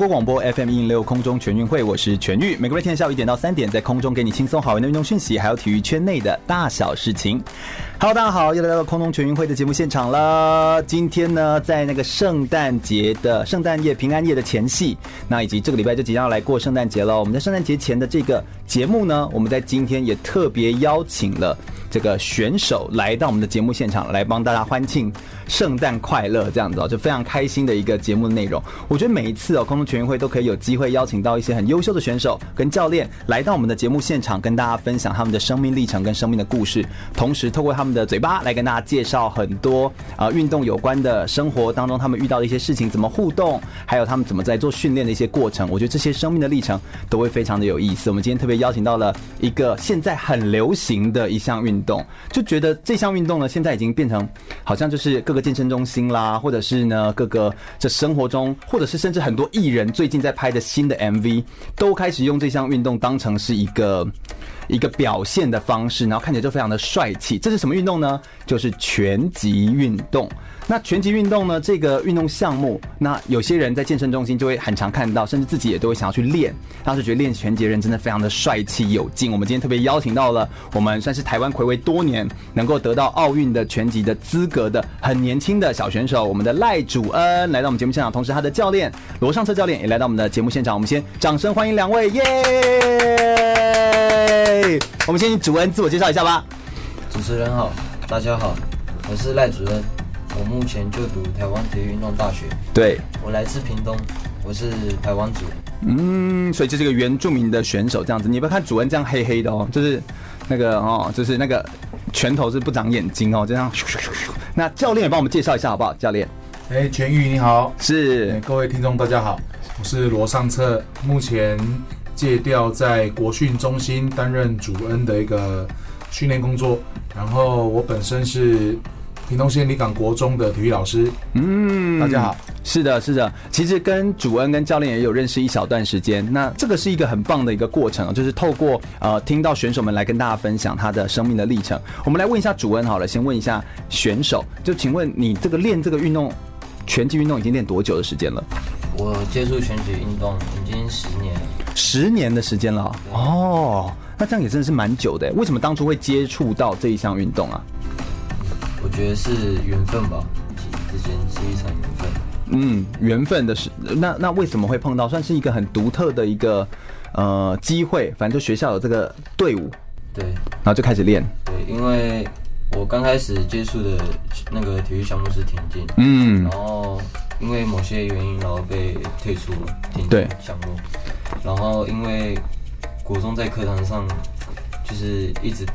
国广播 FM 一零六空中全运会，我是全玉。每个月天下午一点到三点，在空中给你轻松好玩的运动讯息，还有体育圈内的大小事情。Hello，大家好，又来到空中全运会的节目现场了。今天呢，在那个圣诞节的圣诞夜、平安夜的前夕，那以及这个礼拜就即将要来过圣诞节了。我们在圣诞节前的这个节目呢，我们在今天也特别邀请了。这个选手来到我们的节目现场，来帮大家欢庆圣诞快乐，这样子哦，就非常开心的一个节目的内容。我觉得每一次哦，空中全运会都可以有机会邀请到一些很优秀的选手跟教练来到我们的节目现场，跟大家分享他们的生命历程跟生命的故事，同时透过他们的嘴巴来跟大家介绍很多啊、运动有关的生活当中他们遇到的一些事情，怎么互动，还有他们怎么在做训练的一些过程。我觉得这些生命的历程都会非常的有意思。我们今天特别邀请到了一个现在很流行的一项。运动就觉得这项运动呢，现在已经变成好像就是各个健身中心啦，或者是呢各个这生活中，或者是甚至很多艺人最近在拍的新的 MV，都开始用这项运动当成是一个一个表现的方式，然后看起来就非常的帅气。这是什么运动呢？就是拳击运动。那拳击运动呢？这个运动项目，那有些人在健身中心就会很常看到，甚至自己也都会想要去练。当时觉得练拳击人真的非常的帅气有劲。我们今天特别邀请到了我们算是台湾睽违多年能够得到奥运的拳击的资格的很年轻的小选手，我们的赖主恩来到我们节目现场，同时他的教练罗尚策教练也来到我们的节目现场。我们先掌声欢迎两位，耶！我们先请主恩自我介绍一下吧。主持人好，大家好，我是赖主恩。我目前就读台湾体育运动大学。对，我来自屏东，我是台湾族。嗯，所以就是个原住民的选手这样子。你不要看主恩这样黑黑的哦，就是那个哦，就是那个拳头是不长眼睛哦，这样。那教练也帮我们介绍一下好不好？教练，哎，全玉你好，是各位听众大家好，我是罗尚策，目前借调在国训中心担任主恩的一个训练工作，然后我本身是。屏东县立港国中的体育老师，嗯，大家好，是的，是的，其实跟主恩跟教练也有认识一小段时间，那这个是一个很棒的一个过程，就是透过呃听到选手们来跟大家分享他的生命的历程。我们来问一下主恩好了，先问一下选手，就请问你这个练这个运动，拳击运动已经练多久的时间了？我接触拳击运动已经十年，十年的时间了哦，那这样也真的是蛮久的。为什么当初会接触到这一项运动啊？我觉得是缘分吧，之间是一场缘分。嗯，缘分的是那那为什么会碰到？算是一个很独特的一个呃机会，反正就学校有这个队伍，对，然后就开始练。对，因为我刚开始接触的那个体育项目是田径，嗯，然后因为某些原因，然后被退出了田径项目。然后因为国中在课堂上就是一直。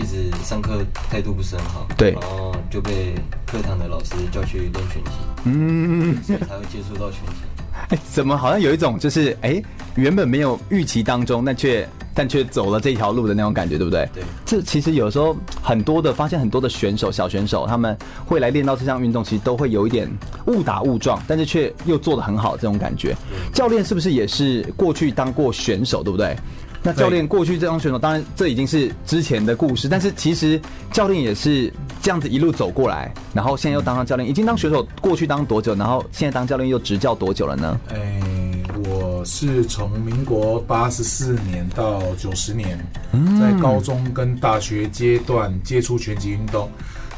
一直上课态度不是很好，对，然后就被课堂的老师叫去练拳击，嗯，所以才会接触到拳击。哎，怎么好像有一种就是哎，原本没有预期当中，但却但却走了这条路的那种感觉，对不对？对，这其实有时候很多的发现，很多的选手小选手他们会来练到这项运动，其实都会有一点误打误撞，但是却又做得很好，这种感觉。教练是不是也是过去当过选手，对不对？那教练过去这张选手，当然这已经是之前的故事，但是其实教练也是这样子一路走过来，然后现在又当上教练，已经当选手过去当多久，然后现在当教练又执教多久了呢？哎、欸，我是从民国八十四年到九十年，在高中跟大学阶段接触拳击运动，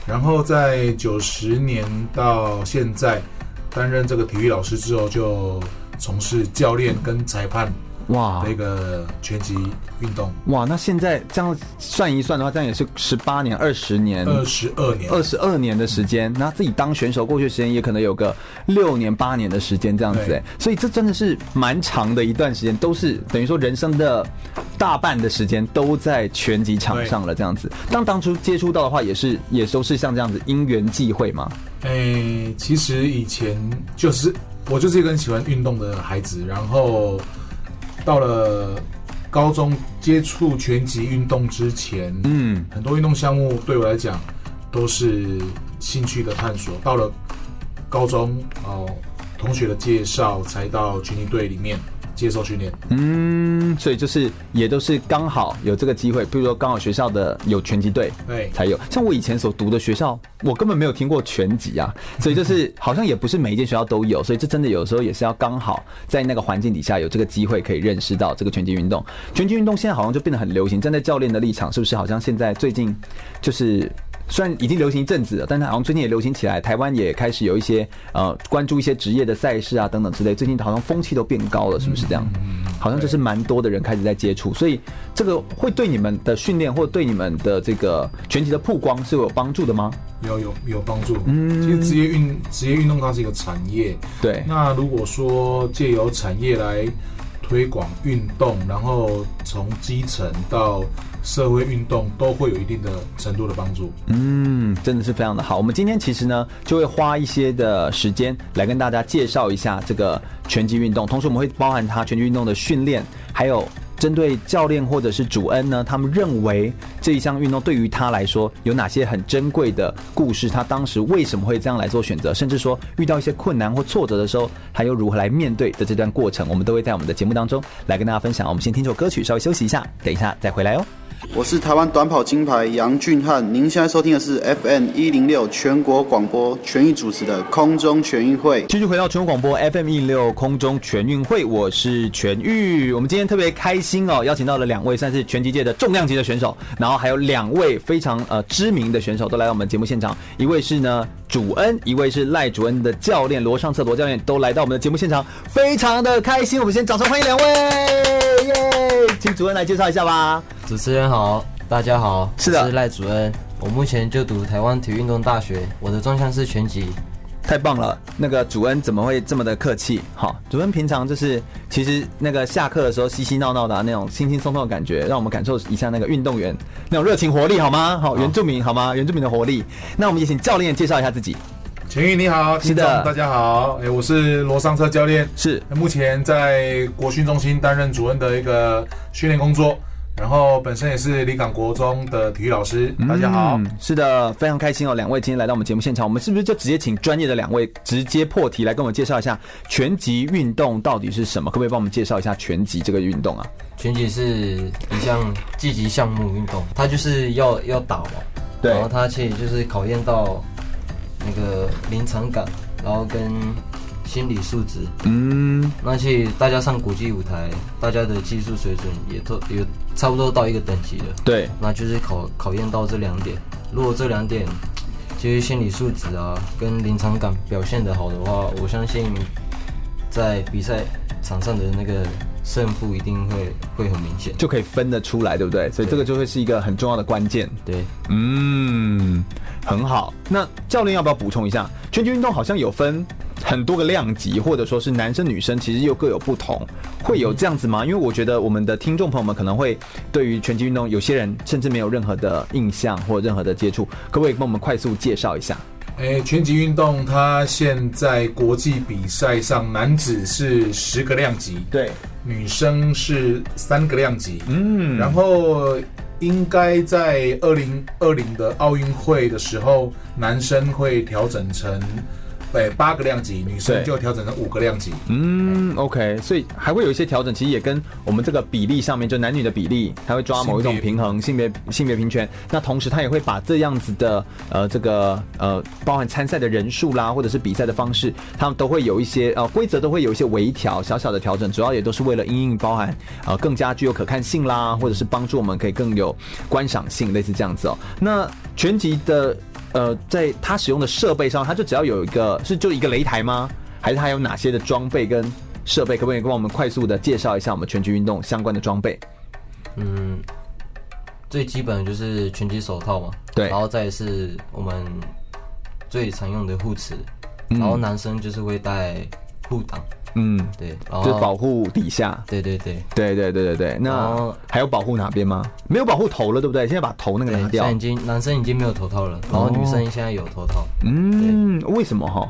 然后在九十年到现在担任这个体育老师之后，就从事教练跟裁判。哇，那个拳击运动。哇，那现在这样算一算的话，这样也是十八年、二十年、二十二年、二十二年的时间。那自己当选手过去的时间也可能有个六年、八年的时间这样子哎，所以这真的是蛮长的一段时间，都是等于说人生的大半的时间都在拳击场上了这样子。当当初接触到的话，也是也都是像这样子因缘际会嘛。哎，其实以前就是我就是一个很喜欢运动的孩子，然后到了高中接触拳击运动之前，嗯，很多运动项目对我来讲都是兴趣的探索。到了高中哦，同学的介绍才到拳击队里面。接受训练，嗯，所以就是也都是刚好有这个机会，比如说刚好学校的有拳击队，对，才有。像我以前所读的学校，我根本没有听过拳击啊，所以就是好像也不是每一间学校都有，所以这真的有时候也是要刚好在那个环境底下有这个机会可以认识到这个拳击运动。拳击运动现在好像就变得很流行，站在教练的立场，是不是好像现在最近就是。虽然已经流行一阵子了，但是好像最近也流行起来。台湾也开始有一些呃关注一些职业的赛事啊等等之类。最近好像风气都变高了，是不是这样？好像就是蛮多的人开始在接触，所以这个会对你们的训练或对你们的这个拳击的曝光是有帮助的吗？有有有帮助。嗯，其实职业运职业运动它是一个产业。对。那如果说借由产业来推广运动，然后从基层到社会运动都会有一定的程度的帮助。嗯，真的是非常的好。我们今天其实呢，就会花一些的时间来跟大家介绍一下这个拳击运动，同时我们会包含它拳击运动的训练，还有针对教练或者是主恩呢，他们认为这一项运动对于他来说有哪些很珍贵的故事，他当时为什么会这样来做选择，甚至说遇到一些困难或挫折的时候，他又如何来面对的这段过程，我们都会在我们的节目当中来跟大家分享。我们先听首歌曲，稍微休息一下，等一下再回来哦。我是台湾短跑金牌杨俊翰，您现在收听的是 FM 一零六全国广播全域主持的空中全运会。继续回到全国广播 FM 一零六空中全运会，我是全玉。我们今天特别开心哦，邀请到了两位算是拳击界的重量级的选手，然后还有两位非常呃知名的选手都来到我们节目现场，一位是呢主恩，一位是赖主恩的教练罗尚策罗教练都来到我们的节目现场，非常的开心。我们先掌声欢迎两位，耶！请主恩来介绍一下吧。主持人好，大家好，是的，我是赖主恩，我目前就读台湾体育运动大学，我的专项是拳击。太棒了，那个主恩怎么会这么的客气？好，主恩平常就是其实那个下课的时候嘻嘻闹闹的、啊、那种轻轻松松的感觉，让我们感受一下那个运动员那种热情活力好吗？好，原住民好吗？原住民的活力。那我们也请教练介绍一下自己。全玉你好，是的，大家好，哎，我是罗尚车教练，是目前在国训中心担任主任的一个训练工作。然后本身也是离港国中的体育老师，大家好，嗯，是的，非常开心哦，两位今天来到我们节目现场，我们是不是就直接请专业的两位直接破题来跟我们介绍一下拳击运动到底是什么？可不可以帮我们介绍一下拳击这个运动啊？拳击是一项积极项目运动，它就是要要打嘛，对，然后它其实就是考验到那个临场感，然后跟。心理素质，嗯，那其实大家上国际舞台，大家的技术水准也都有差不多到一个等级了。对，那就是考考验到这两点。如果这两点，其实心理素质啊，跟临场感表现的好的话，我相信在比赛场上的那个胜负一定会会很明显，就可以分得出来，对不对？所以这个就会是一个很重要的关键。对，嗯，很好。那教练要不要补充一下？拳击运动好像有分。很多个量级，或者说是男生女生，其实又各有不同，会有这样子吗？因为我觉得我们的听众朋友们可能会对于拳击运动，有些人甚至没有任何的印象或任何的接触，可不可以帮我们快速介绍一下？诶，拳击运动它现在国际比赛上，男子是十个量级，对，女生是三个量级，嗯，然后应该在二零二零的奥运会的时候，男生会调整成。对，八个量级，女生就调整成五个量级。嗯，OK，所以还会有一些调整，其实也跟我们这个比例上面，就男女的比例，它会抓某一种平衡，性别性别平权。那同时，它也会把这样子的呃这个呃包含参赛的人数啦，或者是比赛的方式，他们都会有一些呃规则都会有一些微调，小小的调整，主要也都是为了因应包含呃更加具有可看性啦，或者是帮助我们可以更有观赏性，类似这样子哦。那全集的。呃，在他使用的设备上，他就只要有一个，是就一个擂台吗？还是他有哪些的装备跟设备？可不可以帮我们快速的介绍一下我们拳击运动相关的装备？嗯，最基本的就是拳击手套嘛，对，然后再是我们最常用的护齿，然后男生就是会带护挡。嗯，对，就保护底下，对对对，对对对对对。那还有保护哪边吗？没有保护头了，对不对？现在把头那个拿掉。现在已经男生已经没有头套了，然后女生现在有头套。嗯，为什么哈？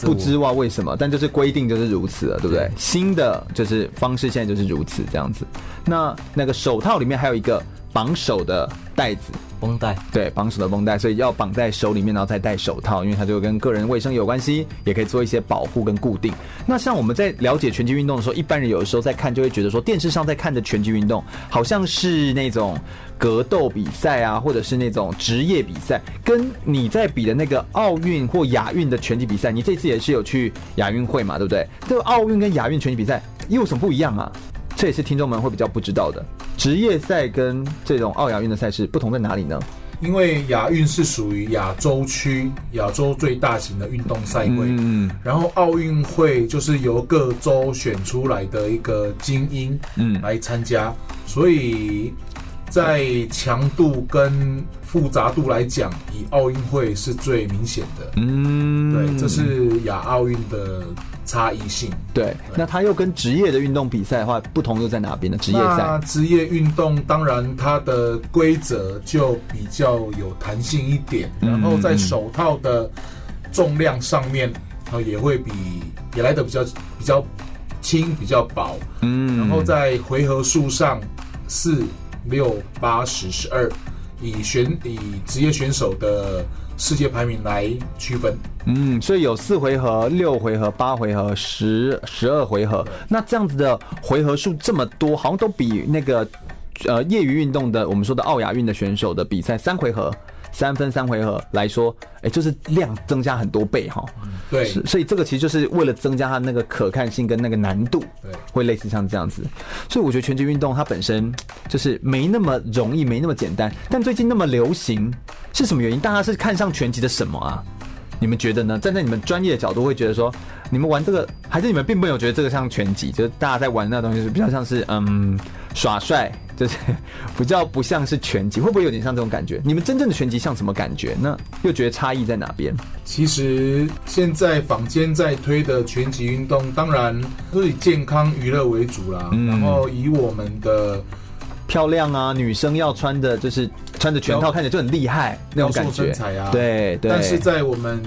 不知道为什么，但就是规定就是如此了，对不对？新的就是方式现在就是如此这样子。那那个手套里面还有一个绑手的带子。绷带对，绑手的绷带，所以要绑在手里面，然后再戴手套，因为它就跟个人卫生有关系，也可以做一些保护跟固定。那像我们在了解拳击运动的时候，一般人有的时候在看，就会觉得说，电视上在看的拳击运动，好像是那种格斗比赛啊，或者是那种职业比赛，跟你在比的那个奥运或亚运的拳击比赛，你这次也是有去亚运会嘛，对不对？这个奥运跟亚运拳击比赛又有什么不一样啊？这也是听众们会比较不知道的。职业赛跟这种奥亚运的赛事不同在哪里呢？因为亚运是属于亚洲区亚洲最大型的运动赛会，嗯，然后奥运会就是由各州选出来的一个精英，嗯，来参加，所以在强度跟复杂度来讲，以奥运会是最明显的，嗯，对，这是亚奥运的。差异性对，对，那它又跟职业的运动比赛的话，不同又在哪边呢？职业赛，职业运动当然它的规则就比较有弹性一点，然后在手套的重量上面，啊也会比也来的比较比较轻，比较薄，嗯，然后在回合数上四六八十十二，以选以职业选手的。世界排名来区分，嗯，所以有四回合、六回合、八回合、十十二回合。那这样子的回合数这么多，好像都比那个呃业余运动的我们说的奥雅运的选手的比赛三回合。三分三回合来说，哎、欸，就是量增加很多倍哈。对，所以这个其实就是为了增加它那个可看性跟那个难度，对，会类似像这样子。所以我觉得拳击运动它本身就是没那么容易，没那么简单。但最近那么流行，是什么原因？大家是看上拳击的什么啊？你们觉得呢？站在你们专业的角度，会觉得说，你们玩这个，还是你们并没有觉得这个像拳击？就是大家在玩的那东西是比较像是嗯耍帅。就是 比较不像是拳击，会不会有点像这种感觉？你们真正的拳击像什么感觉？呢又觉得差异在哪边？其实现在坊间在推的拳击运动，当然都是以健康娱乐为主啦。嗯，然后以我们的漂亮啊，女生要穿的就是穿着拳套，看起来就很厉害那种感觉。身材啊，对对。但是在我们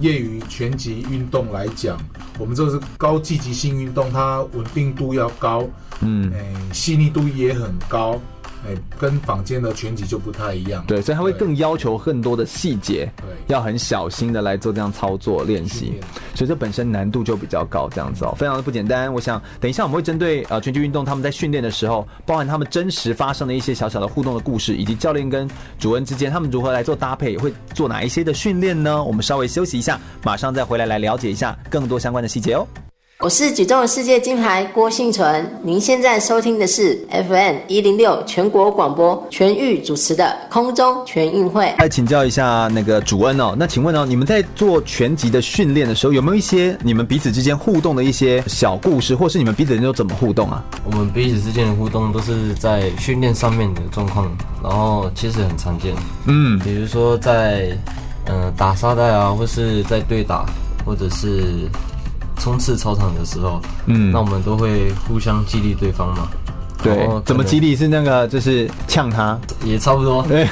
业余拳击运动来讲，我们这个是高积极性运动，它稳定度要高。嗯，哎，细腻度也很高，哎，跟坊间的拳击就不太一样。对，所以他会更要求更多的细节，对，要很小心的来做这样操作练习，所以这本身难度就比较高，这样子哦，非常的不简单。我想等一下我们会针对呃拳击运动他们在训练的时候，包含他们真实发生的一些小小的互动的故事，以及教练跟主恩之间他们如何来做搭配，会做哪一些的训练呢？我们稍微休息一下，马上再回来来了解一下更多相关的细节哦。我是举重世界金牌郭信存，您现在收听的是 FM 一零六全国广播全域主持的空中全运会。来请教一下那个主恩哦，那请问哦，你们在做拳击的训练的时候，有没有一些你们彼此之间互动的一些小故事，或是你们彼此之间都怎么互动啊？我们彼此之间的互动都是在训练上面的状况，然后其实很常见，嗯，比如说在嗯、呃、打沙袋啊，或是在对打，或者是。冲刺操场的时候，嗯，那我们都会互相激励对方嘛。对，怎么激励？是那个就是呛他，也差不多。对，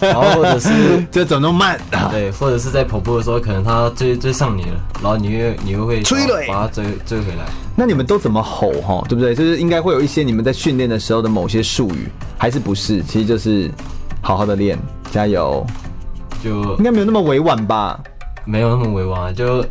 然后或者是就走那么慢，对，或者是在跑步的时候，可能他追追上你了，然后你又你又会追了，把他追追回来。那你们都怎么吼哈？对不对？就是应该会有一些你们在训练的时候的某些术语，还是不是？其实就是好好的练，加油。就应该没有那么委婉吧？没有那么委婉，就。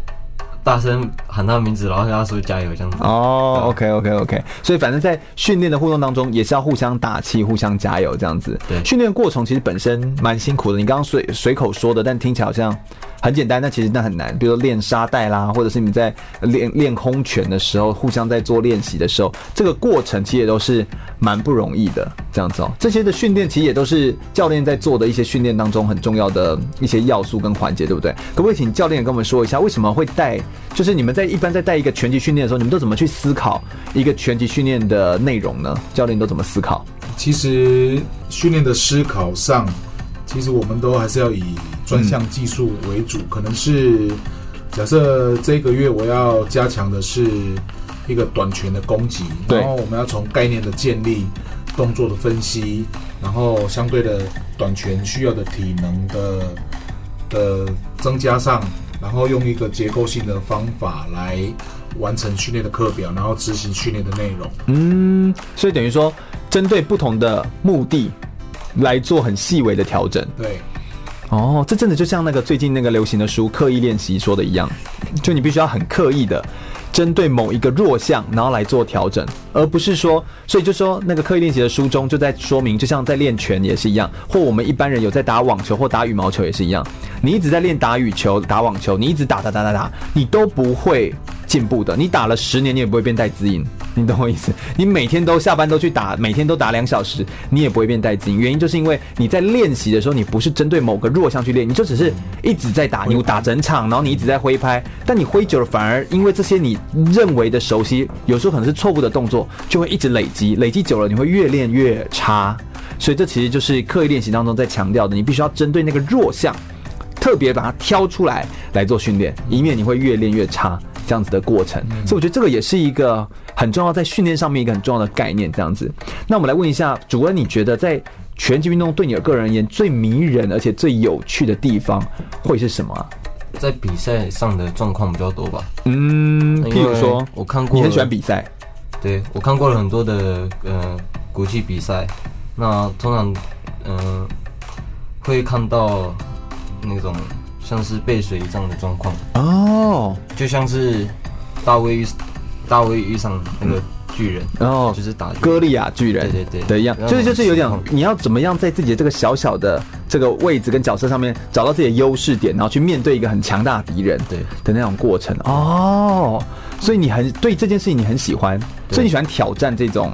大声喊他的名字，然后跟他说加油，这样子。哦、oh，OK OK OK，所以反正在训练的互动当中，也是要互相打气、互相加油这样子。对，训练过程其实本身蛮辛苦的。你刚刚随随口说的，但听起来好像。很简单，但其实那很难。比如说练沙袋啦，或者是你在练练空拳的时候，互相在做练习的时候，这个过程其实也都是蛮不容易的。这样子哦，这些的训练其实也都是教练在做的一些训练当中很重要的一些要素跟环节，对不对？可不可以请教练跟我们说一下，为什么会带？就是你们在一般在带一个拳击训练的时候，你们都怎么去思考一个拳击训练的内容呢？教练都怎么思考？其实训练的思考上，其实我们都还是要以。专项技术为主，可能是假设这个月我要加强的是一个短拳的攻击，然后我们要从概念的建立、动作的分析，然后相对的短拳需要的体能的的增加上，然后用一个结构性的方法来完成训练的课表，然后执行训练的内容。嗯，所以等于说，针对不同的目的来做很细微的调整。对。哦，这真的就像那个最近那个流行的书《刻意练习》说的一样，就你必须要很刻意的针对某一个弱项，然后来做调整，而不是说，所以就说那个刻意练习的书中就在说明，就像在练拳也是一样，或我们一般人有在打网球或打羽毛球也是一样，你一直在练打羽球、打网球，你一直打打打打打，你都不会。进步的，你打了十年，你也不会变带资音，你懂我意思？你每天都下班都去打，每天都打两小时，你也不会变带资音。原因就是因为你在练习的时候，你不是针对某个弱项去练，你就只是一直在打，你打整场，然后你一直在挥拍，但你挥久了，反而因为这些你认为的熟悉，有时候可能是错误的动作，就会一直累积，累积久了，你会越练越差。所以这其实就是刻意练习当中在强调的，你必须要针对那个弱项，特别把它挑出来来做训练，以免你会越练越差。这样子的过程，所以我觉得这个也是一个很重要，在训练上面一个很重要的概念。这样子，那我们来问一下主任，你觉得在拳击运动对你的个人而言最迷人而且最有趣的地方会是什么啊？在比赛上的状况比较多吧。嗯，譬如说，我看过，你很喜欢比赛，对，我看过了很多的呃国际比赛，那通常嗯、呃、会看到那种。像是背水一战的状况哦，就像是大卫遇大卫遇上那个巨人，然后就是打歌利亚巨人，对对对，的一样，就是就是有点你要怎么样在自己的这个小小的这个位置跟角色上面找到自己的优势点，然后去面对一个很强大的敌人，对。的那种过程。哦，所以你很对这件事情你很喜欢，所以你喜欢挑战这种。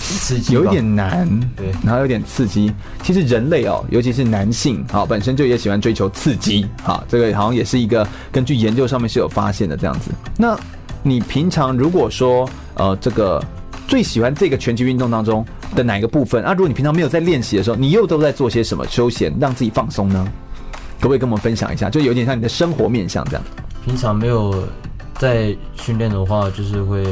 刺激有一点难，对，然后有点刺激。其实人类哦，尤其是男性，好，本身就也喜欢追求刺激，好，这个好像也是一个根据研究上面是有发现的这样子。那你平常如果说呃，这个最喜欢这个拳击运动当中的哪一个部分？啊，如果你平常没有在练习的时候，你又都在做些什么休闲，让自己放松呢？可不可以跟我们分享一下？就有点像你的生活面向这样。平常没有在训练的话，就是会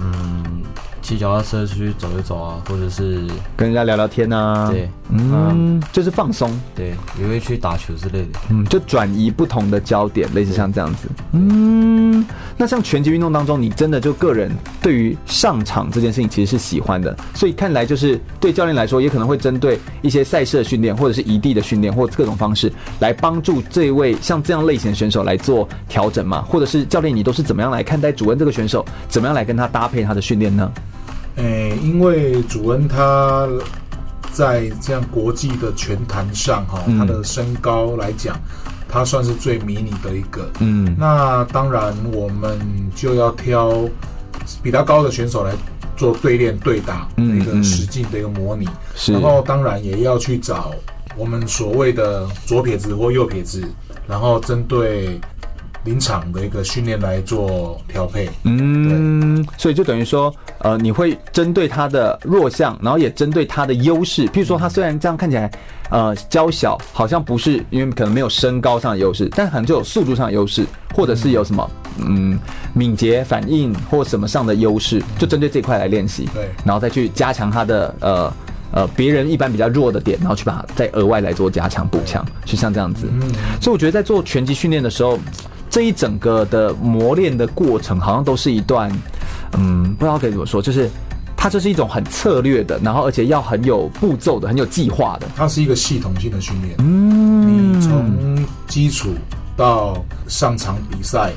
嗯。骑脚踏车出去走一走啊，或者是跟人家聊聊天啊。对，嗯，就是放松。对，也会去打球之类的。嗯，就转移不同的焦点，类似像这样子。嗯，那像拳击运动当中，你真的就个人对于上场这件事情其实是喜欢的，所以看来就是对教练来说，也可能会针对一些赛事的训练，或者是移地的训练，或各种方式来帮助这位像这样类型的选手来做调整嘛？或者是教练，你都是怎么样来看待主恩这个选手，怎么样来跟他搭配他的训练呢？诶、欸，因为主恩他在这样国际的拳坛上，哈，他的身高来讲，他算是最迷你的一个。嗯，那当然我们就要挑比他高的选手来做对练、对打的一个实际的一个模拟。是，然后当然也要去找我们所谓的左撇子或右撇子，然后针对。临场的一个训练来做调配，嗯，所以就等于说，呃，你会针对他的弱项，然后也针对他的优势。譬如说，他虽然这样看起来，呃，娇小，好像不是因为可能没有身高上的优势，但可能就有速度上的优势，或者是有什么，嗯，敏捷反应或什么上的优势，就针对这块来练习，对，然后再去加强他的呃呃别人一般比较弱的点，然后去把它再额外来做加强补强，就像这样子。嗯，所以我觉得在做拳击训练的时候。这一整个的磨练的过程，好像都是一段，嗯，不知道该怎么说，就是它就是一种很策略的，然后而且要很有步骤的，很有计划的。它是一个系统性的训练。嗯，你从基础到上场比赛，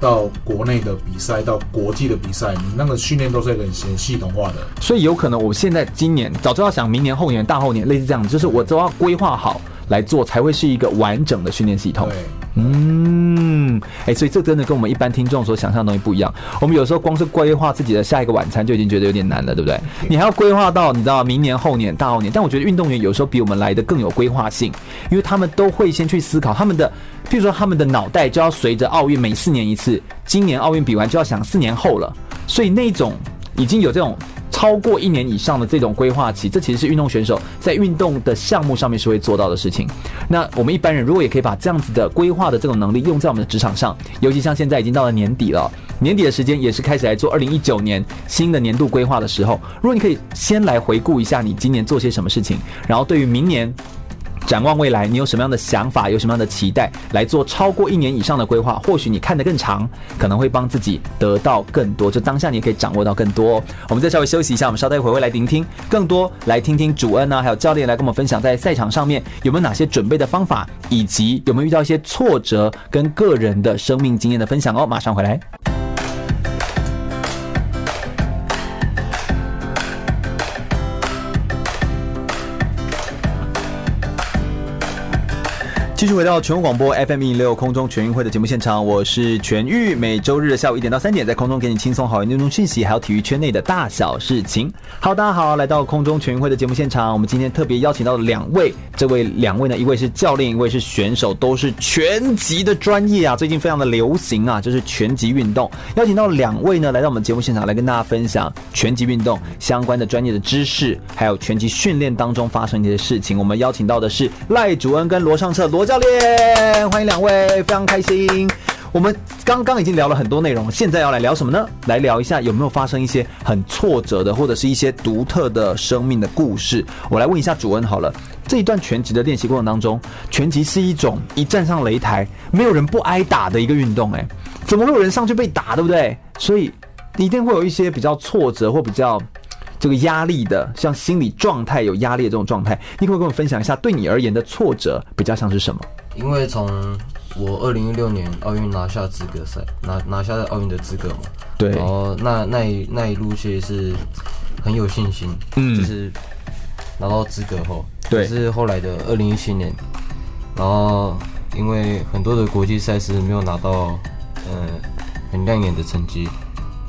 到国内的比赛，到国际的比赛，你那个训练都是一个很系统化的。所以有可能我现在今年早知道想明年后年大后年类似这样子，就是我都要规划好来做，才会是一个完整的训练系统。嗯，哎、欸，所以这真的跟我们一般听众所想象的东西不一样。我们有时候光是规划自己的下一个晚餐就已经觉得有点难了，对不对？你还要规划到你知道明年、后年、大后年。但我觉得运动员有时候比我们来的更有规划性，因为他们都会先去思考他们的，譬如说他们的脑袋就要随着奥运每四年一次，今年奥运比完就要想四年后了，所以那种已经有这种。超过一年以上的这种规划期，这其实是运动选手在运动的项目上面是会做到的事情。那我们一般人如果也可以把这样子的规划的这种能力用在我们的职场上，尤其像现在已经到了年底了，年底的时间也是开始来做二零一九年新的年度规划的时候。如果你可以先来回顾一下你今年做些什么事情，然后对于明年展望未来，你有什么样的想法，有什么样的期待，来做超过一年以上的规划？或许你看得更长，可能会帮自己得到更多。就当下你也可以掌握到更多。我们再稍微休息一下，我们稍待一会会来聆听更多，来听听主恩啊，还有教练来跟我们分享在赛场上面有没有哪些准备的方法，以及有没有遇到一些挫折跟个人的生命经验的分享哦。马上回来。继续回到全国广播 FM 一零六空中全运会的节目现场，我是全玉，每周日的下午一点到三点，在空中给你轻松好玩运动讯息，还有体育圈内的大小事情。好，大家好，来到空中全运会的节目现场，我们今天特别邀请到两位，这位两位呢，一位是教练，一位是选手，都是拳击的专业啊，最近非常的流行啊，就是拳击运动。邀请到两位呢，来到我们节目现场来跟大家分享拳击运动相关的专业的知识，还有拳击训练当中发生一些事情。我们邀请到的是赖主恩跟罗尚策罗。教教练，欢迎两位，非常开心。我们刚刚已经聊了很多内容，现在要来聊什么呢？来聊一下有没有发生一些很挫折的，或者是一些独特的生命的故事。我来问一下主恩好了，这一段拳击的练习过程当中，拳击是一种一站上擂台没有人不挨打的一个运动，哎，怎么会有人上去被打，对不对？所以一定会有一些比较挫折或比较。这个压力的，像心理状态有压力的这种状态，你可不可以跟我分享一下，对你而言的挫折比较像是什么？因为从我二零一六年奥运拿下资格赛，拿拿下奥运的资格嘛，对，然后那那一那一路其实是很有信心，嗯，就是拿到资格后，对，是后来的二零一七年，然后因为很多的国际赛事没有拿到，呃，很亮眼的成绩，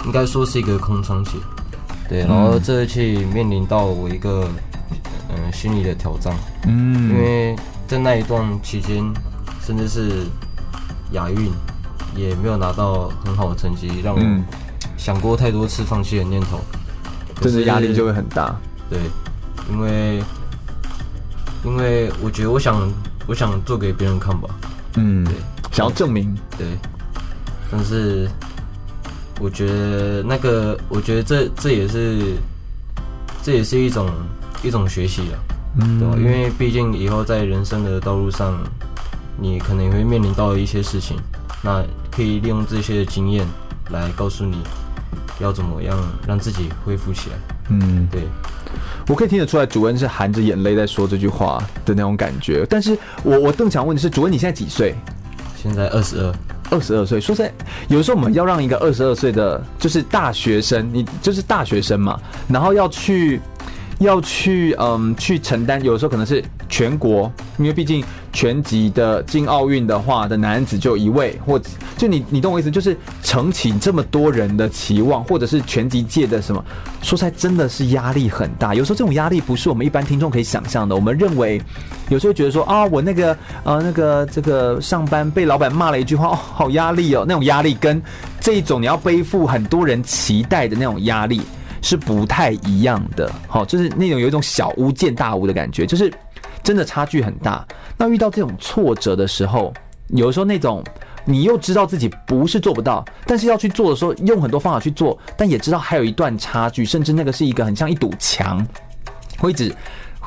应该说是一个空窗期。对，然后这一期面临到我一个嗯、呃、心理的挑战，嗯，因为在那一段期间，甚至是亚运也没有拿到很好的成绩，让我想过太多次放弃的念头，就是压力就会很大。对，因为因为我觉得我想我想做给别人看吧，嗯，对，想要证明，对，但是。我觉得那个，我觉得这这也是，这也是一种一种学习了，嗯，对吧？因为毕竟以后在人生的道路上，你可能也会面临到一些事情，那可以利用这些经验来告诉你，要怎么样让自己恢复起来。嗯，对，我可以听得出来，主恩是含着眼泪在说这句话的那种感觉。但是我我更想问的是，主恩你现在几岁？现在二十二。二十二岁，说实在，有时候我们要让一个二十二岁的，就是大学生，你就是大学生嘛，然后要去，要去，嗯，去承担，有时候可能是全国，因为毕竟。全集的进奥运的话的男子就一位，或就你你懂我意思，就是承起这么多人的期望，或者是全集界的什么，说出来真的是压力很大。有时候这种压力不是我们一般听众可以想象的。我们认为有时候觉得说啊，我那个呃那个这个上班被老板骂了一句话，哦，好压力哦，那种压力跟这一种你要背负很多人期待的那种压力是不太一样的。好，就是那种有一种小巫见大巫的感觉，就是。真的差距很大。那遇到这种挫折的时候，有时候那种你又知道自己不是做不到，但是要去做的时候，用很多方法去做，但也知道还有一段差距，甚至那个是一个很像一堵墙，会一直。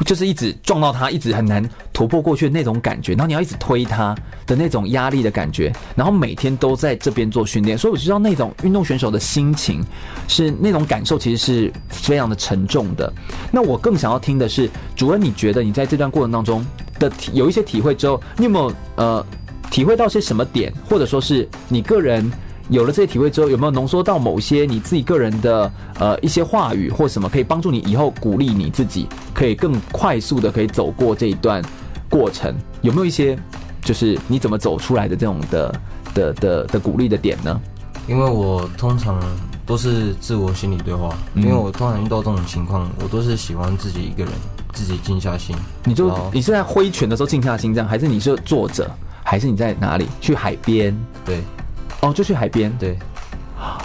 就是一直撞到他，一直很难突破过去的那种感觉，然后你要一直推他的那种压力的感觉，然后每天都在这边做训练，所以我知道那种运动选手的心情是那种感受，其实是非常的沉重的。那我更想要听的是，主恩，你觉得你在这段过程当中的有一些体会之后，你有没有呃体会到些什么点，或者说是你个人？有了这些体会之后，有没有浓缩到某些你自己个人的呃一些话语或什么，可以帮助你以后鼓励你自己，可以更快速的可以走过这一段过程？有没有一些就是你怎么走出来的这种的的的的鼓励的点呢？因为我通常都是自我心理对话，因为我通常遇到这种情况，我都是喜欢自己一个人自己静下心。你就你是在挥拳的时候静下心这样，还是你是坐着，还是你在哪里？去海边？对。哦，就去海边，对。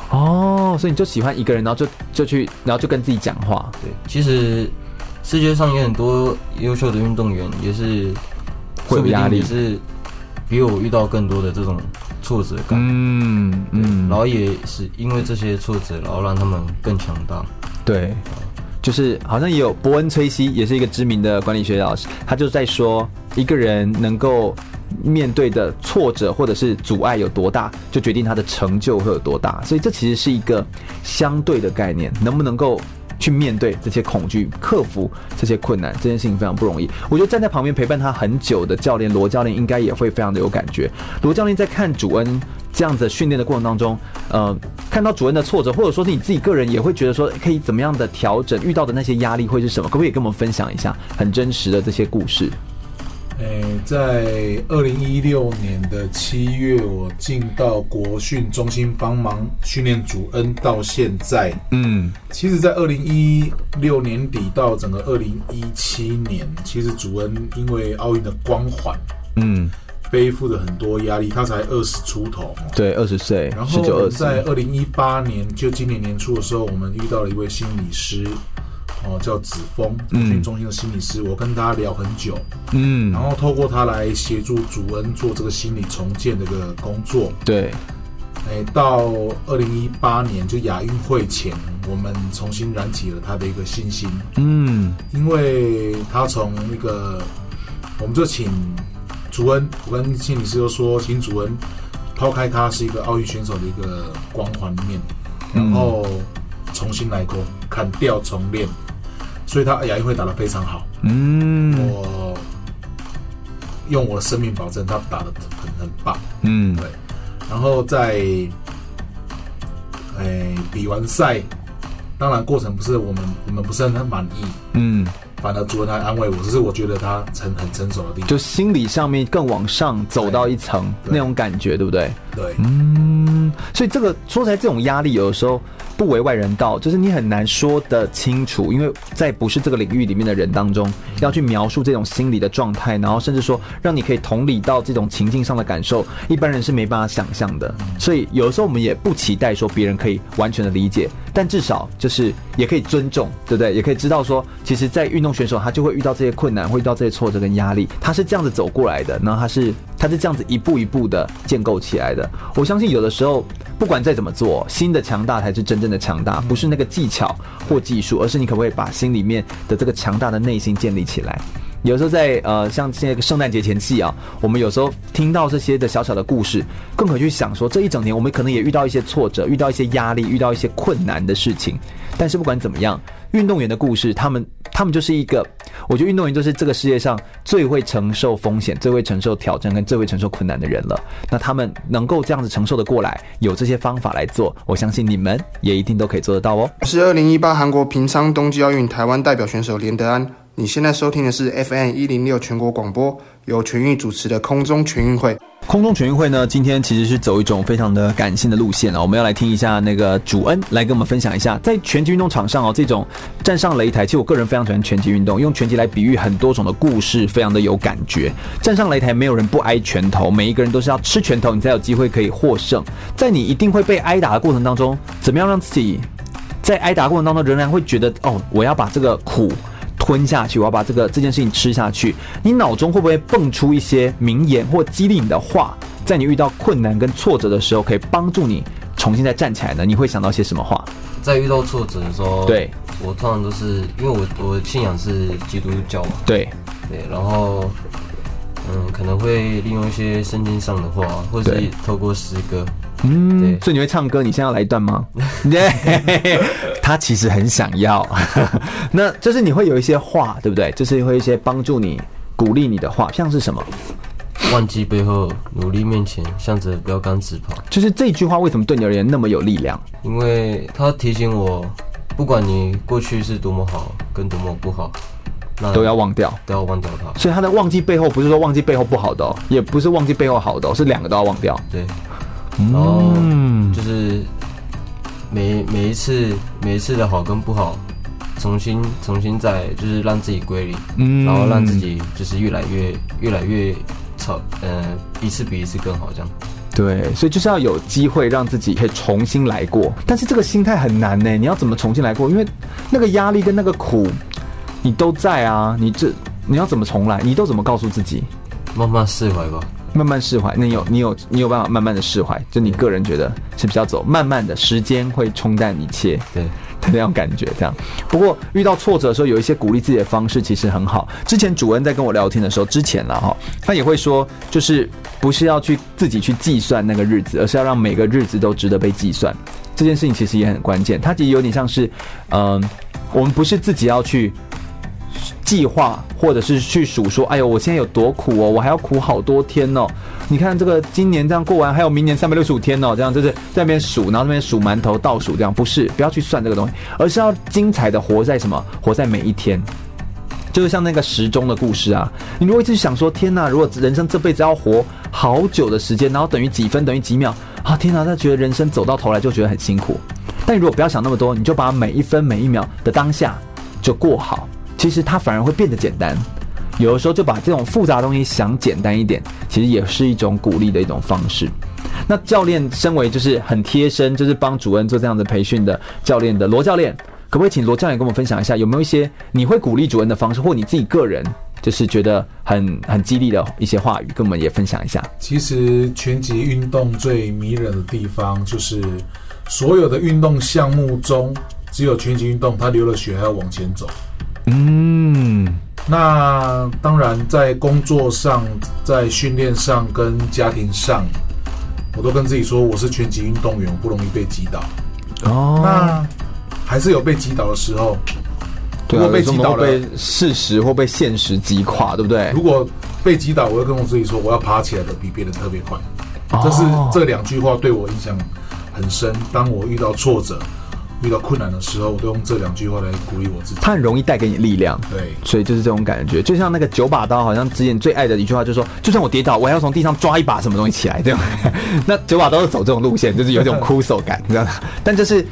哦，所以你就喜欢一个人，然后就就去，然后就跟自己讲话。对，其实世界上有很多优秀的运动员，也是会有压力，是比我遇到更多的这种挫折感。嗯嗯，然后也是因为这些挫折，然后让他们更强大。对。就是好像也有伯恩·崔西，也是一个知名的管理学老师，他就在说一个人能够面对的挫折或者是阻碍有多大，就决定他的成就会有多大。所以这其实是一个相对的概念，能不能够去面对这些恐惧，克服这些困难，这件事情非常不容易。我觉得站在旁边陪伴他很久的教练罗教练应该也会非常的有感觉。罗教练在看主恩这样子训练的过程当中，呃，看到主恩的挫折，或者说是你自己个人也会觉得说可以怎么样的调整，遇到的那些压力会是什么？可不可以跟我们分享一下很真实的这些故事？诶，在二零一六年的七月，我进到国训中心帮忙训练主恩，到现在，嗯，其实，在二零一六年底到整个二零一七年，其实主恩因为奥运的光环，嗯，背负了很多压力，他才二十出头，对，二十岁，然后在二零一八年，就今年年初的时候，我们遇到了一位心理师。哦，叫子峰，中心的心理师，嗯，我跟他聊很久，嗯，然后透过他来协助主恩做这个心理重建的一个工作，对，哎，到二零一八年就亚运会前，我们重新燃起了他的一个信心，嗯，因为他从那个，我们就请主恩，我跟心理师就说，请主恩抛开他是一个奥运选手的一个光环面，然后重新来过，砍掉重练。所以他亚运会打得非常好，嗯，我用我的生命保证他打得很很棒，嗯，对。然后在，哎，比完赛，当然过程不是我们我们不是很满意，嗯，反而主任他安慰我，只是我觉得他成很成熟的地方，就心理上面更往上走到一层那种感觉，对不对？对，嗯，所以这个说起来，这种压力有的时候。不为外人道，就是你很难说得清楚，因为在不是这个领域里面的人当中，要去描述这种心理的状态，然后甚至说让你可以同理到这种情境上的感受，一般人是没办法想象的。所以有的时候我们也不期待说别人可以完全的理解，但至少就是也可以尊重，对不对？也可以知道说，其实，在运动选手他就会遇到这些困难，会遇到这些挫折跟压力，他是这样子走过来的，然后他是他是这样子一步一步的建构起来的。我相信有的时候。不管再怎么做，心的强大才是真正真的强大，不是那个技巧或技术，而是你可不可以把心里面的这个强大的内心建立起来。有时候在呃，像现在圣诞节前夕啊，我们有时候听到这些的小小的故事，更可去想说，这一整年我们可能也遇到一些挫折，遇到一些压力，遇到一些困难的事情。但是不管怎么样，运动员的故事，他们他们就是一个。我觉得运动员就是这个世界上最会承受风险、最会承受挑战跟最会承受困难的人了。那他们能够这样子承受的过来，有这些方法来做，我相信你们也一定都可以做得到哦。我是二零一八韩国平昌冬季奥运台湾代表选手连德安。你现在收听的是 FM 一零六全国广播，由全运主持的空中全运会。空中全运会呢，今天其实是走一种非常的感性的路线啊。我们要来听一下那个主恩来跟我们分享一下，在拳击运动场上哦，这种站上擂台，其实我个人非常喜欢拳击运动，用拳击来比喻很多种的故事，非常的有感觉。站上擂台，没有人不挨拳头，每一个人都是要吃拳头，你才有机会可以获胜。在你一定会被挨打的过程当中，怎么样让自己在挨打过程当中仍然会觉得哦，我要把这个苦。吞下去，我要把这个这件事情吃下去。你脑中会不会蹦出一些名言或激励你的话，在你遇到困难跟挫折的时候，可以帮助你重新再站起来呢？你会想到些什么话？在遇到挫折的时候，对，我通常都是因为我我的信仰是基督教嘛，对对，然后嗯，可能会利用一些圣经上的话，或者是透过诗歌。嗯，对，所以你会唱歌？你现在要来一段吗？对，他其实很想要。那就是你会有一些话，对不对？就是会一些帮助你、鼓励你的话，像是什么？忘记背后，努力面前，向着标杆直跑。就是这句话为什么对你而言那么有力量？因为他提醒我，不管你过去是多么好，跟多么不好，那都要忘掉，都要忘掉它。所以他的忘记背后，不是说忘记背后不好的哦，也不是忘记背后好的哦，是两个都要忘掉。对。然后就是每每一次每一次的好跟不好，重新重新再就是让自己归零，嗯，然后让自己就是越来越越来越超，呃，一次比一次更好这样。对，所以就是要有机会让自己可以重新来过，但是这个心态很难呢。你要怎么重新来过？因为那个压力跟那个苦，你都在啊。你这你要怎么重来？你都怎么告诉自己？慢慢释怀吧。慢慢释怀，那你有你有你有办法慢慢的释怀？就你个人觉得是比较走慢慢的，时间会冲淡一切。对，的那种感觉。这样，不过遇到挫折的时候，有一些鼓励自己的方式其实很好。之前主恩在跟我聊天的时候，之前了哈，他也会说，就是不是要去自己去计算那个日子，而是要让每个日子都值得被计算。这件事情其实也很关键，它其实有点像是，嗯、呃，我们不是自己要去。计划，或者是去数说，哎呦，我现在有多苦哦，我还要苦好多天哦。你看这个今年这样过完，还有明年三百六十五天哦，这样就是在那边数，然后那边数馒头倒数，这样不是，不要去算这个东西，而是要精彩的活在什么？活在每一天。就是像那个时钟的故事啊，你如果一直想说，天哪，如果人生这辈子要活好久的时间，然后等于几分等于几秒啊，天哪，他觉得人生走到头来就觉得很辛苦。但如果不要想那么多，你就把每一分每一秒的当下就过好。其实它反而会变得简单，有的时候就把这种复杂的东西想简单一点，其实也是一种鼓励的一种方式。那教练身为就是很贴身，就是帮主任做这样的培训的教练的罗教练，可不可以请罗教练跟我们分享一下，有没有一些你会鼓励主任的方式，或你自己个人就是觉得很很激励的一些话语，跟我们也分享一下？其实拳击运动最迷人的地方，就是所有的运动项目中，只有拳击运动，它流了血还要往前走。嗯，那当然，在工作上、在训练上跟家庭上，我都跟自己说，我是拳击运动员，我不容易被击倒。哦，那还是有被击倒的时候。如果被击倒了，被事实或被现实击垮，对不对？如果被击倒，我会跟我自己说，我要爬起来的比别人特别快。这是这两句话对我印象很深。当我遇到挫折。遇到困难的时候，我都用这两句话来鼓励我自己。它很容易带给你力量，对，所以就是这种感觉。就像那个九把刀，好像之前最爱的一句话就是说，就算我跌倒，我还要从地上抓一把什么东西起来，对吧？那九把刀是走这种路线，就是有一种枯手感，你知道吗？但就是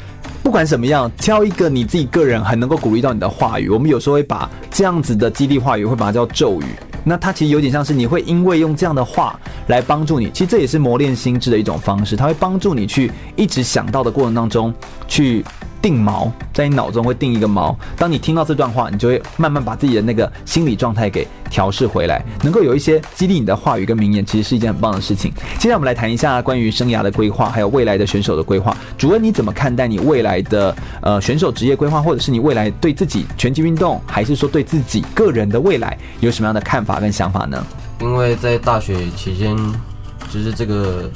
不管怎么样，挑一个你自己个人很能够鼓励到你的话语。我们有时候会把这样子的激励话语，会把它叫咒语。那它其实有点像是你会因为用这样的话来帮助你，其实这也是磨练心智的一种方式。它会帮助你去一直想到的过程当中去定锚，在你脑中会定一个锚。当你听到这段话，你就会慢慢把自己的那个心理状态给调试回来，能够有一些激励你的话语跟名言，其实是一件很棒的事情。接下来我们来谈一下关于生涯的规划，还有未来的选手的规划。主恩，你怎么看待你未来的呃选手职业规划，或者是你未来对自己拳击运动，还是说对自己个人的未来有什么样的看法跟想法呢？因为在大学期间，就是这个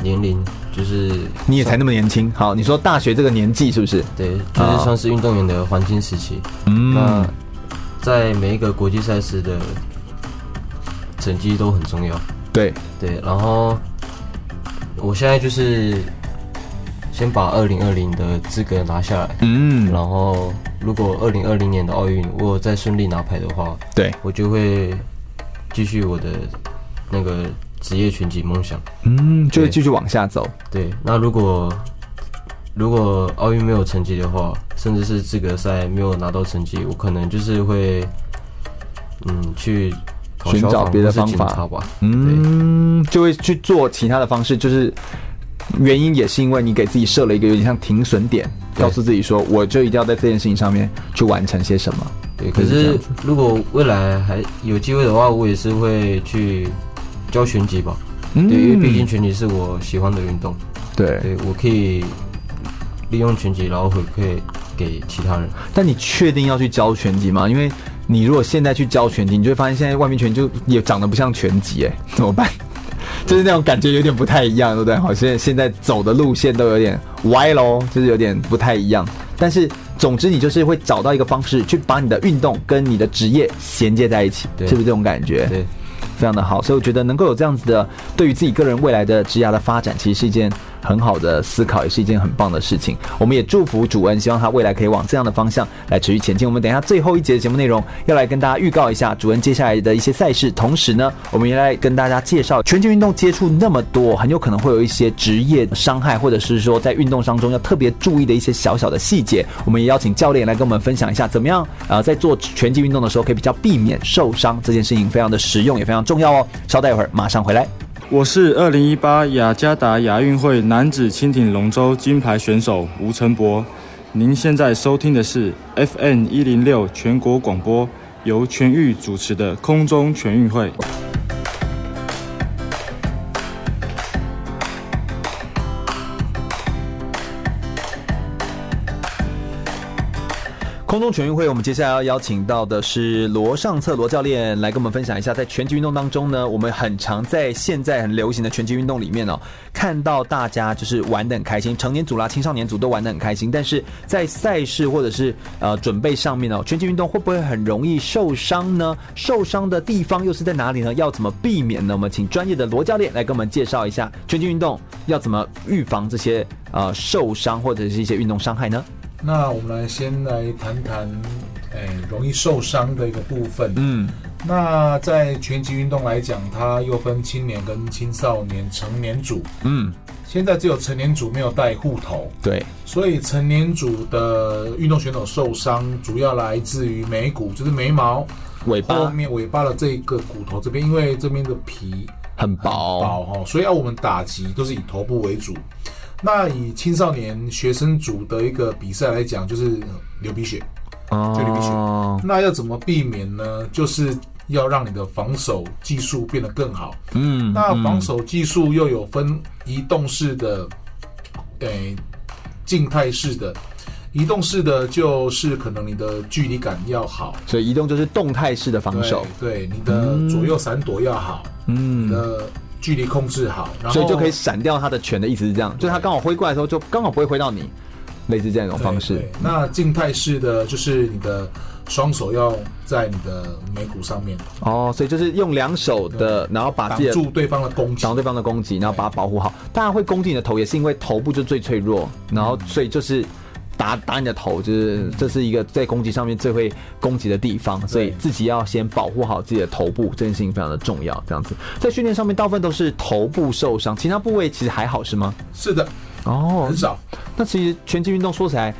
年龄。就是你也才那么年轻，好，你说大学这个年纪是不是？对，就是算是运动员的黄金时期。嗯，那在每一个国际赛事的成绩都很重要。对对，然后我现在就是先把二零二零的资格拿下来。嗯，然后如果二零二零年的奥运我再顺利拿牌的话，对，我就会继续我的那个。职业拳击梦想，嗯，就会继续往下走。对，那如果如果奥运没有成绩的话，甚至是资格赛没有拿到成绩，我可能就是会，嗯，去寻找别的方法吧。嗯，就会去做其他的方式。就是原因也是因为你给自己设了一个有点像停损点，告诉自己说，我就一定要在这件事情上面去完成些什么。对，可是如果未来还有机会的话，我也是会去。教拳击吧，对，因为毕竟拳击是我喜欢的运动，对，对我可以利用拳击，然后回馈给其他人。但你确定要去教拳击吗？因为你如果现在去教拳击，你就会发现现在外面拳就也长得不像拳击，哎，怎么办？就是那种感觉有点不太一样，对不对？好像现在走的路线都有点歪喽，就是有点不太一样。但是总之，你就是会找到一个方式去把你的运动跟你的职业衔接在一起，是不是这种感觉？对。非常的好，所以我觉得能够有这样子的，对于自己个人未来的职涯的发展，其实是一件很好的思考，也是一件很棒的事情。我们也祝福主恩，希望他未来可以往这样的方向来持续前进。我们等一下最后一节的节目内容，要来跟大家预告一下主恩接下来的一些赛事，同时呢，我们也来跟大家介绍拳击运动接触那么多，很有可能会有一些职业伤害，或者是说在运动当中要特别注意的一些小小的细节。我们也邀请教练来跟我们分享一下，怎么样呃在做拳击运动的时候可以比较避免受伤，这件事情非常的实用，也非常重要哦。稍待一会儿，马上回来。我是二零一八雅加达亚运会男子轻艇龙舟金牌选手吴成博。您现在收听的是 FM 一零六全国广播，由全域主持的空中全运会。空中全运会，我们接下来要邀请到的是罗尚策罗教练来跟我们分享一下，在拳击运动当中呢，我们很常在现在很流行的拳击运动里面哦，看到大家就是玩得很开心，成年组啦、青少年组都玩得很开心，但是在赛事或者是呃准备上面哦，拳击运动会不会很容易受伤呢？受伤的地方又是在哪里呢？要怎么避免呢？我们请专业的罗教练来跟我们介绍一下拳击运动要怎么预防这些呃受伤或者是一些运动伤害呢？那我们来先来谈谈，哎，容易受伤的一个部分。嗯，那在拳击运动来讲，它又分青年跟青少年、成年组。嗯，现在只有成年组没有戴护头。对，所以成年组的运动选手受伤，主要来自于眉骨，就是眉毛、尾巴后面尾巴的这个骨头这边，因为这边的皮很薄，薄哈，所以要我们打击都是以头部为主。那以青少年学生组的一个比赛来讲，就是流鼻血，就流鼻血。那要怎么避免呢？就是要让你的防守技术变得更好。嗯，那防守技术又有分移动式的，诶，静态式的。移动式的就是可能你的距离感要好，所以移动就是动态式的防守。对，你的左右闪躲要好。嗯，你的。距离控制好，然后所以就可以闪掉他的拳的意思是这样，就是他刚好挥过来的时候，就刚好不会挥到你，类似这样一种方式。那静态式的就是你的双手要在你的眉骨上面。哦，所以就是用两手的，然后把自己挡住对方的攻击，挡住对方的攻击，然后把它保护好。当然会攻击你的头，也是因为头部就最脆弱，然后所以就是。打打你的头，就是这是一个在攻击上面最会攻击的地方，所以自己要先保护好自己的头部，这件事情非常的重要。这样子，在训练上面大部分都是头部受伤，其他部位其实还好，是吗？是的，哦，很少。那其实拳击运动说起来，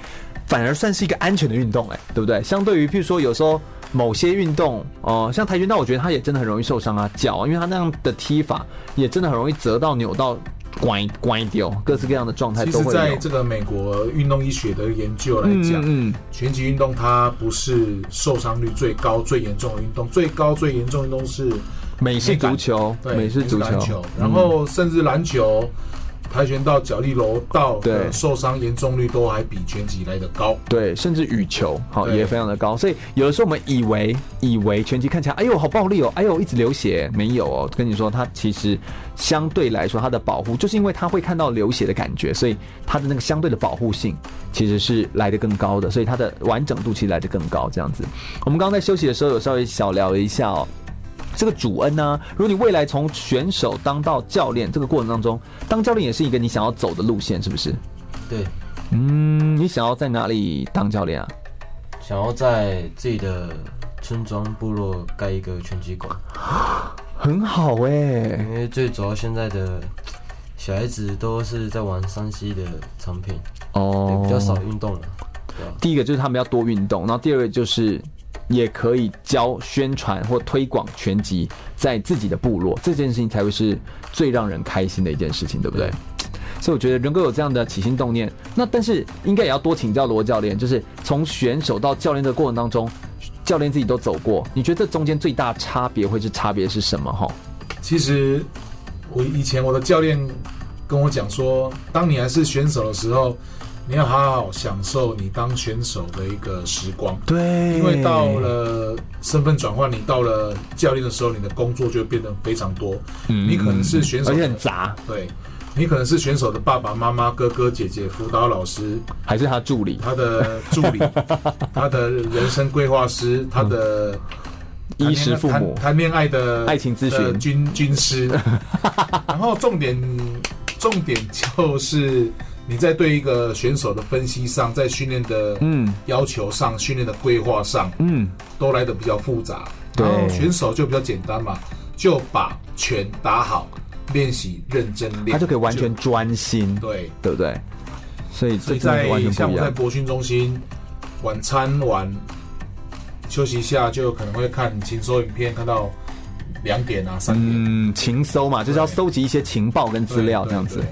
反而算是一个安全的运动，哎，对不对？相对于譬如说有时候某些运动，哦、呃，像跆拳道，我觉得它也真的很容易受伤啊，脚，因为它那样的踢法也真的很容易折到、扭到。关关掉，各式各样的状态都会有。其实，在这个美国运动医学的研究来讲，嗯，嗯，拳击运动它不是受伤率最高、最严重的运动，最高、最严重的运动是美式足球，对，美式足球，然后甚至篮球。跆拳道、脚力柔道的受伤严重率都还比拳击来得高，对，甚至羽球好也非常的高。所以有的时候我们以为以为拳击看起来，哎呦好暴力哦，哎呦一直流血，没有哦，跟你说它其实相对来说它的保护，就是因为它会看到流血的感觉，所以它的那个相对的保护性其实是来得更高的，所以它的完整度其实来得更高。这样子，我们刚刚在休息的时候有稍微小聊了一下哦。这个主恩呢，如果你未来从选手当到教练，这个过程当中，当教练也是一个你想要走的路线，是不是？对，嗯，你想要在哪里当教练啊？想要在自己的村庄部落盖一个拳击馆，很好哎、欸。因为最主要现在的小孩子都是在玩山西的产品哦，比较少运动了。第一个就是他们要多运动，然后第二个就是。也可以教宣传或推广拳击在自己的部落，这件事情才会是最让人开心的一件事情，对不对？所以我觉得能够有这样的起心动念，那但是应该也要多请教罗教练，就是从选手到教练的过程当中，教练自己都走过，你觉得这中间最大差别会是差别是什么？哈，其实我以前我的教练跟我讲说，当你还是选手的时候。你要好好享受你当选手的一个时光，对，因为到了身份转换，你到了教练的时候，你的工作就会变得非常多。嗯，你可能是选手，而且很杂。对，你可能是选手的爸爸妈妈、哥哥姐姐、辅导老师，还是他助理，他的助理，他的人生规划师，他的衣食父母，谈恋爱的爱情咨询军军师。然后重点，重点就是。你在对一个选手的分析上，在训练的嗯要求上，训练的规划上，嗯，都来得比较复杂。对，选手就比较简单嘛，就把拳打好，练习认真练，他就可以完全专心。对，对不对？所以，所以在像我在博训中心，晚餐完休息一下，就可能会看情搜影片，看到两点啊三点。嗯，情搜嘛，就是要搜集一些情报跟资料这样子。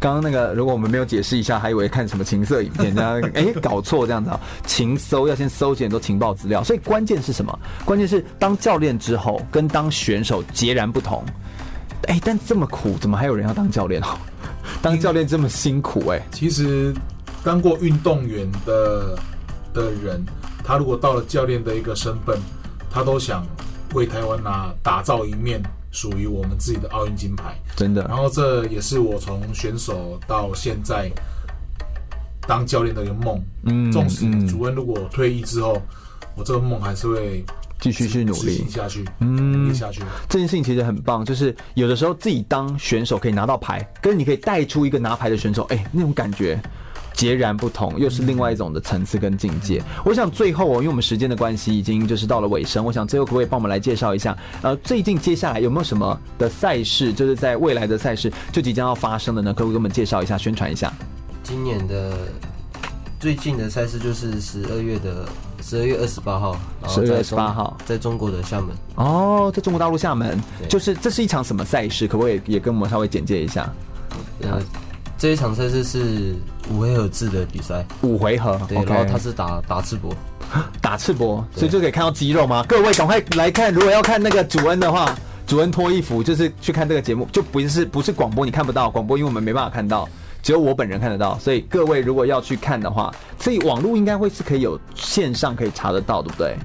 刚刚那个，如果我们没有解释一下，还以为看什么情色影片，这样哎，搞错这样子啊！情搜要先搜集很多情报资料，所以关键是什么？关键是当教练之后，跟当选手截然不同。哎，但这么苦，怎么还有人要当教练？当教练这么辛苦，哎，其实当过运动员的的人，他如果到了教练的一个身份，他都想为台湾拿打造一面属于我们自己的奥运金牌。真的。然后这也是我从选手到现在当教练的一个梦。嗯，纵使主任如果退役之后，我这个梦还是会。继续去努力下去，嗯，努力下去。这件事情其实很棒，就是有的时候自己当选手可以拿到牌，跟你可以带出一个拿牌的选手，哎、欸，那种感觉截然不同，又是另外一种的层次跟境界。我想最后哦，因为我们时间的关系，已经就是到了尾声，我想最后可不可以帮我们来介绍一下，呃，最近接下来有没有什么的赛事，就是在未来的赛事就即将要发生的呢？可不可以给我们介绍一下，宣传一下？今年的最近的赛事就是十二月的。十二月二十八号，十二月二十八号，在中国的厦门。哦，在中国大陆厦门，就是这是一场什么赛事？可不可以也跟我们稍微简介一下？呃，这一场赛事是五回合制的比赛，五回合。对，okay、然后他是打打赤膊，打赤膊，所以就可以看到肌肉吗？各位赶快来看，如果要看那个主恩的话，主恩脱衣服就是去看这个节目，就不是不是广播，你看不到广播，因为我们没办法看到。只有我本人看得到，所以各位如果要去看的话，所以网络应该会是可以有线上可以查得到，对不对？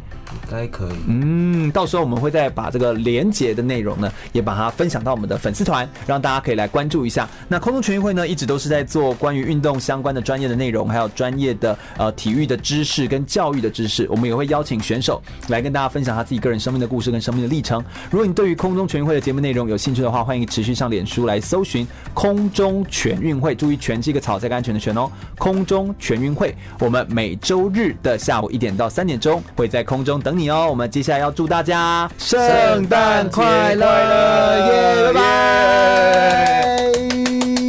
应该可以。嗯，到时候我们会再把这个连结的内容呢，也把它分享到我们的粉丝团，让大家可以来关注一下。那空中全运会呢，一直都是在做关于运动相关的专业的内容，还有专业的呃体育的知识跟教育的知识。我们也会邀请选手来跟大家分享他自己个人生命的故事跟生命的历程。如果你对于空中全运会的节目内容有兴趣的话，欢迎持续上脸书来搜寻空中全运会，注意“全”这个草这个安全的“全”哦。空中全运会，我们每周日的下午一点到三点钟会在空中等。等你哦！我们接下来要祝大家圣诞快乐，耶！拜拜。